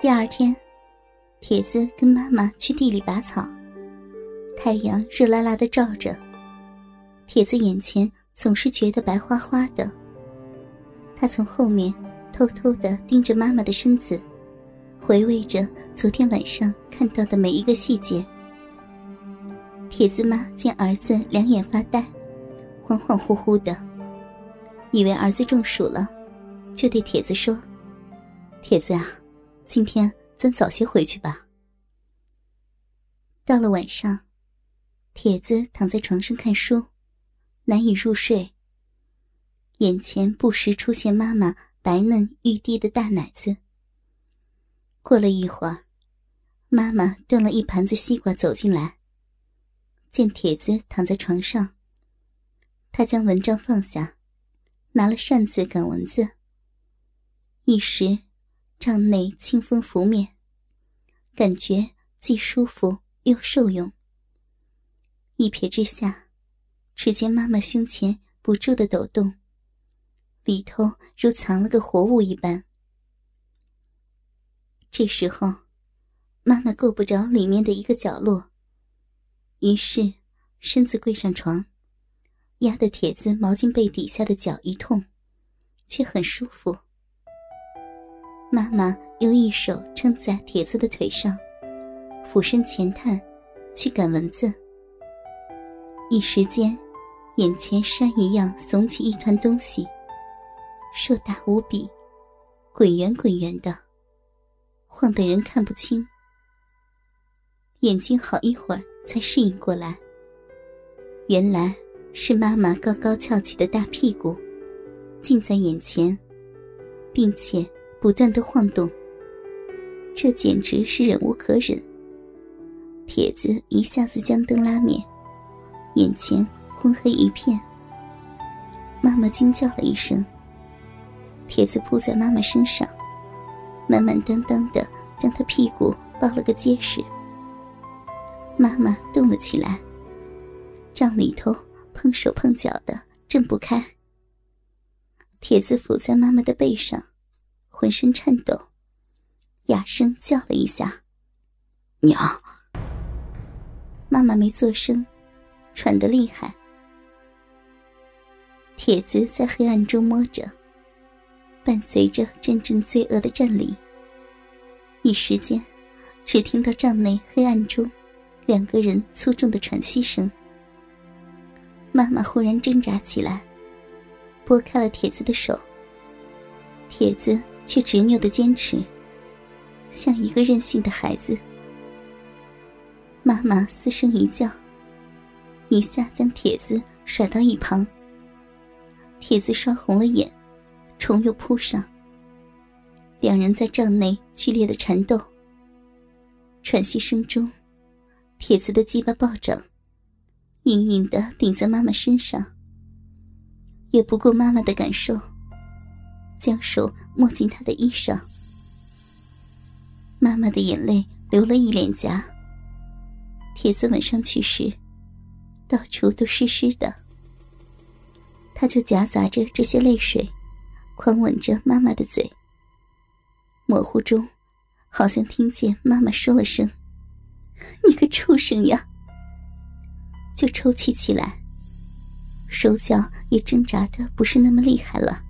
第二天，铁子跟妈妈去地里拔草，太阳热辣辣的照着，铁子眼前总是觉得白花花的。他从后面偷偷的盯着妈妈的身子，回味着昨天晚上看到的每一个细节。铁子妈见儿子两眼发呆，恍恍惚惚的，以为儿子中暑了，就对铁子说：“铁子啊。”今天咱早些回去吧。到了晚上，铁子躺在床上看书，难以入睡。眼前不时出现妈妈白嫩欲滴的大奶子。过了一会儿，妈妈端了一盘子西瓜走进来，见铁子躺在床上，她将蚊帐放下，拿了扇子赶蚊子。一时。帐内清风拂面，感觉既舒服又受用。一瞥之下，只见妈妈胸前不住的抖动，里头如藏了个活物一般。这时候，妈妈够不着里面的一个角落，于是身子跪上床，压得铁子毛巾被底下的脚一痛，却很舒服。妈妈又一手撑在铁子的腿上，俯身前探，去赶蚊子。一时间，眼前山一样耸起一团东西，硕大无比，滚圆滚圆的，晃得人看不清。眼睛好一会儿才适应过来，原来是妈妈高高翘起的大屁股，近在眼前，并且。不断的晃动，这简直是忍无可忍。铁子一下子将灯拉灭，眼前昏黑一片。妈妈惊叫了一声，铁子扑在妈妈身上，满满当当的将她屁股抱了个结实。妈妈动了起来，帐里头碰手碰脚的挣不开。铁子伏在妈妈的背上。浑身颤抖，哑声叫了一下：“娘。”妈妈没做声，喘得厉害。铁子在黑暗中摸着，伴随着阵阵罪恶的战栗。一时间，只听到帐内黑暗中两个人粗重的喘息声。妈妈忽然挣扎起来，拨开了铁子的手。铁子。却执拗的坚持，像一个任性的孩子。妈妈嘶声一叫，一下将铁子甩到一旁。铁子烧红了眼，重又扑上。两人在帐内剧烈的缠斗。喘息声中，铁子的鸡巴暴涨，硬硬的顶在妈妈身上，也不顾妈妈的感受。将手摸进他的衣裳，妈妈的眼泪流了一脸颊。铁子吻上去时，到处都湿湿的。他就夹杂着这些泪水，狂吻着妈妈的嘴。模糊中，好像听见妈妈说了声：“你个畜生呀！”就抽泣起来，手脚也挣扎的不是那么厉害了。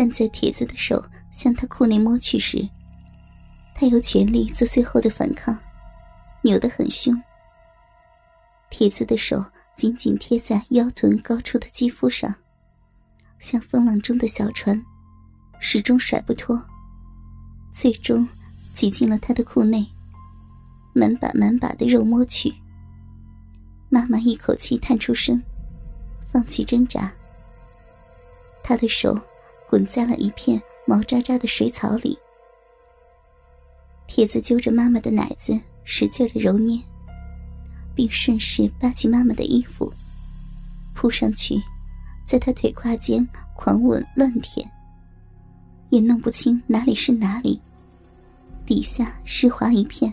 但在铁子的手向他裤内摸去时，他有全力做最后的反抗，扭得很凶。铁子的手紧紧贴在腰臀高处的肌肤上，像风浪中的小船，始终甩不脱，最终挤进了他的裤内，满把满把的肉摸去。妈妈一口气叹出声，放弃挣扎。他的手。滚在了一片毛渣渣的水草里。铁子揪着妈妈的奶子，使劲的揉捏，并顺势扒去妈妈的衣服，扑上去，在她腿胯间狂吻乱舔，也弄不清哪里是哪里，底下湿滑一片。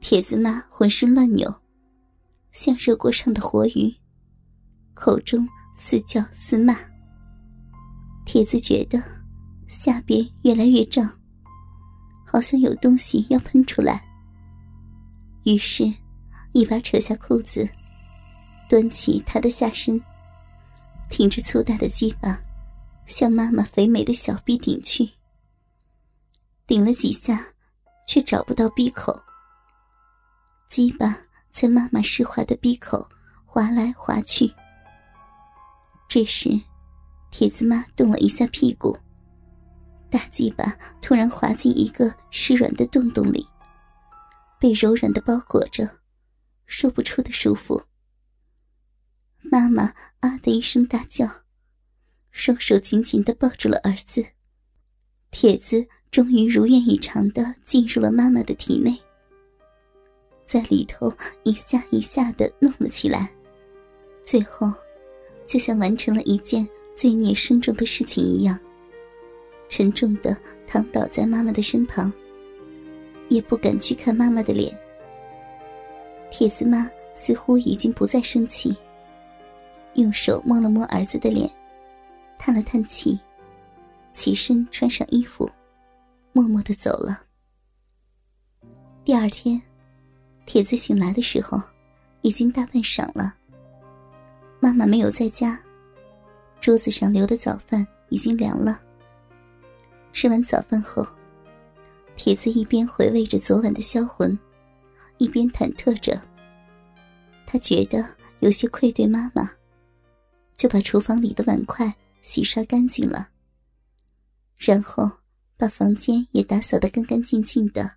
铁子妈浑身乱扭，像热锅上的活鱼，口中似叫似骂。铁子觉得下边越来越胀，好像有东西要喷出来。于是，一把扯下裤子，端起他的下身，挺着粗大的鸡巴，向妈妈肥美的小臂顶去。顶了几下，却找不到逼口。鸡巴在妈妈湿滑的逼口滑来滑去。这时，铁子妈动了一下屁股，大鸡巴突然滑进一个湿软的洞洞里，被柔软的包裹着，说不出的舒服。妈妈啊的一声大叫，双手紧紧的抱住了儿子。铁子终于如愿以偿的进入了妈妈的体内，在里头一下一下的弄了起来，最后，就像完成了一件罪孽深重的事情一样，沉重的躺倒在妈妈的身旁，也不敢去看妈妈的脸。铁丝妈似乎已经不再生气，用手摸了摸儿子的脸，叹了叹气。起身穿上衣服，默默的走了。第二天，铁子醒来的时候，已经大半晌了。妈妈没有在家，桌子上留的早饭已经凉了。吃完早饭后，铁子一边回味着昨晚的销魂，一边忐忑着。他觉得有些愧对妈妈，就把厨房里的碗筷洗刷干净了。然后把房间也打扫得干干净净的。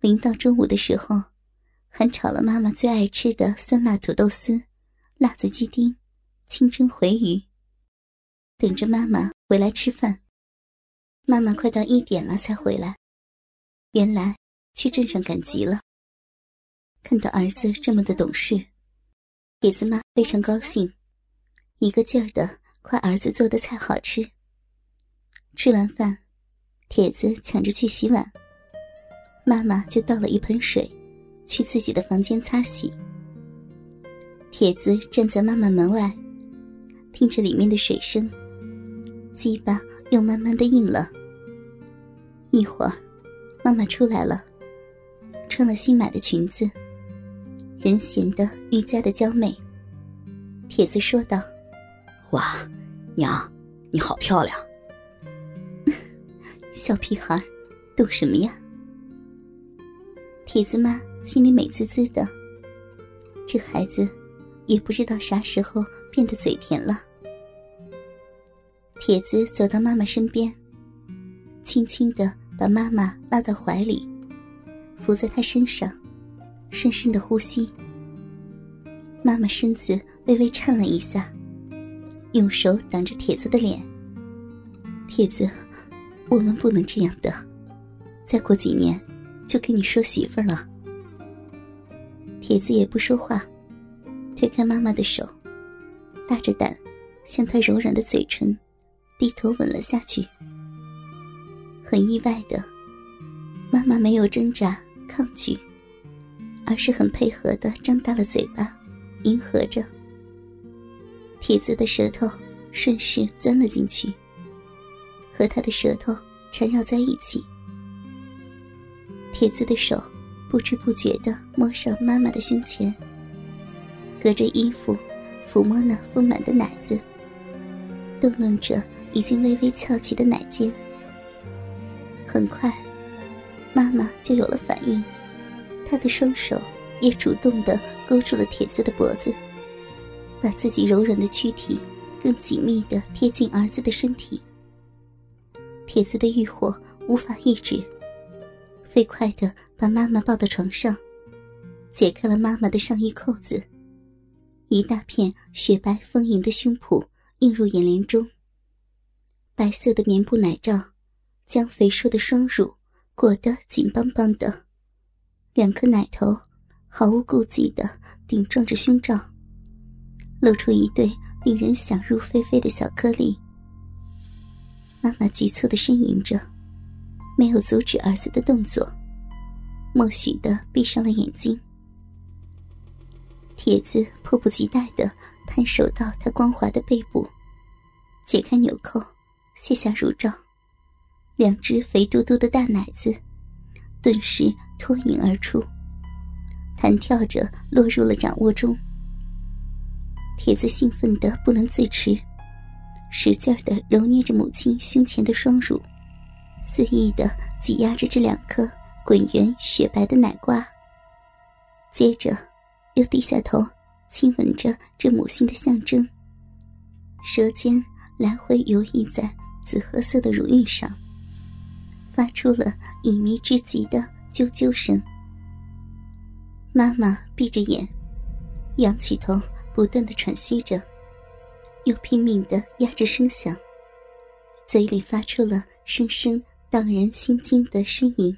临到中午的时候，还炒了妈妈最爱吃的酸辣土豆丝、辣子鸡丁、清蒸回鱼，等着妈妈回来吃饭。妈妈快到一点了才回来，原来去镇上赶集了。看到儿子这么的懂事，铁子妈非常高兴，一个劲儿的夸儿子做的菜好吃。吃完饭，铁子抢着去洗碗，妈妈就倒了一盆水，去自己的房间擦洗。铁子站在妈妈门外，听着里面的水声，鸡巴又慢慢的硬了。一会儿，妈妈出来了，穿了新买的裙子，人显得愈加的娇美。铁子说道：“哇，娘，你好漂亮。”小屁孩，懂什么呀？铁子妈心里美滋滋的。这孩子也不知道啥时候变得嘴甜了。铁子走到妈妈身边，轻轻的把妈妈拉到怀里，伏在她身上，深深的呼吸。妈妈身子微微颤了一下，用手挡着铁子的脸。铁子。我们不能这样的，再过几年就跟你说媳妇了。铁子也不说话，推开妈妈的手，大着胆向她柔软的嘴唇低头吻了下去。很意外的，妈妈没有挣扎抗拒，而是很配合的张大了嘴巴，迎合着。铁子的舌头顺势钻了进去。和他的舌头缠绕在一起，铁子的手不知不觉的摸上妈妈的胸前，隔着衣服抚摸那丰满的奶子，逗弄着已经微微翘起的奶尖。很快，妈妈就有了反应，她的双手也主动地勾住了铁子的脖子，把自己柔软的躯体更紧密地贴近儿子的身体。铁子的欲火无法抑制，飞快的把妈妈抱到床上，解开了妈妈的上衣扣子，一大片雪白丰盈的胸脯映入眼帘中。白色的棉布奶罩将肥硕的双乳裹得紧邦邦的，两颗奶头毫无顾忌的顶撞着胸罩，露出一对令人想入非非的小颗粒。妈妈急促的呻吟着，没有阻止儿子的动作，默许的闭上了眼睛。铁子迫不及待的探手到她光滑的背部，解开纽扣，卸下乳罩，两只肥嘟嘟的大奶子顿时脱颖而出，弹跳着落入了掌握中。铁子兴奋得不能自持，使劲的揉捏着母亲胸前的双乳，肆意的挤压着这两颗滚圆雪白的奶瓜。接着，又低下头亲吻着这母性的象征，舌尖来回游弋在紫褐色的乳晕上，发出了隐秘之极的啾啾声。妈妈闭着眼，仰起头。不断的喘息着，又拼命的压着声响，嘴里发出了声声荡人心惊的呻吟。